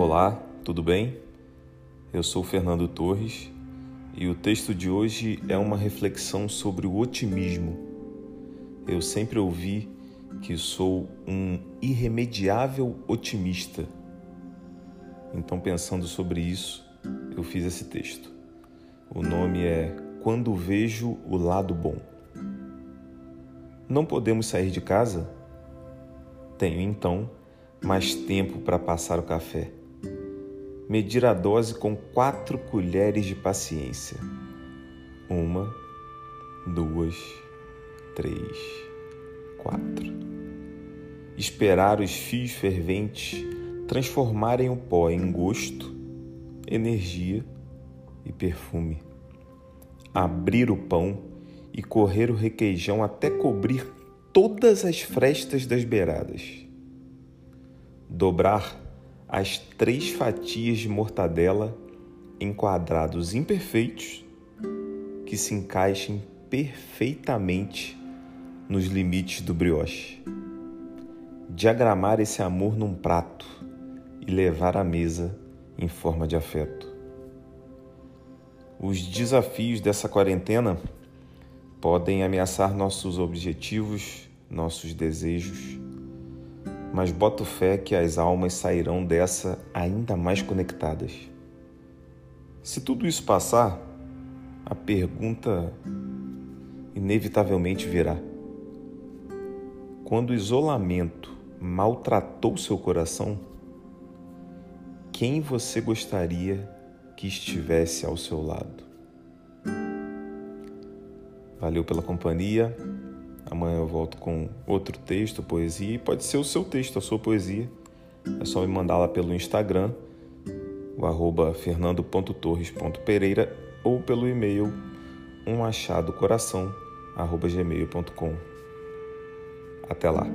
Olá, tudo bem? Eu sou Fernando Torres e o texto de hoje é uma reflexão sobre o otimismo. Eu sempre ouvi que sou um irremediável otimista. Então, pensando sobre isso, eu fiz esse texto. O nome é Quando Vejo o Lado Bom. Não podemos sair de casa? Tenho então mais tempo para passar o café. Medir a dose com quatro colheres de paciência. Uma, duas, três, quatro. Esperar os fios ferventes transformarem o pó em gosto, energia e perfume. Abrir o pão e correr o requeijão até cobrir todas as frestas das beiradas dobrar as três fatias de mortadela em quadrados imperfeitos que se encaixem perfeitamente nos limites do brioche. Diagramar esse amor num prato e levar à mesa em forma de afeto. Os desafios dessa quarentena podem ameaçar nossos objetivos, nossos desejos mas boto fé que as almas sairão dessa ainda mais conectadas. Se tudo isso passar, a pergunta inevitavelmente virá: quando o isolamento maltratou seu coração, quem você gostaria que estivesse ao seu lado? Valeu pela companhia. Amanhã eu volto com outro texto, poesia, e pode ser o seu texto, a sua poesia. É só me mandar lá pelo Instagram, o arroba fernando.torres.pereira ou pelo e-mail umachadocoração, arroba gmail.com. Até lá!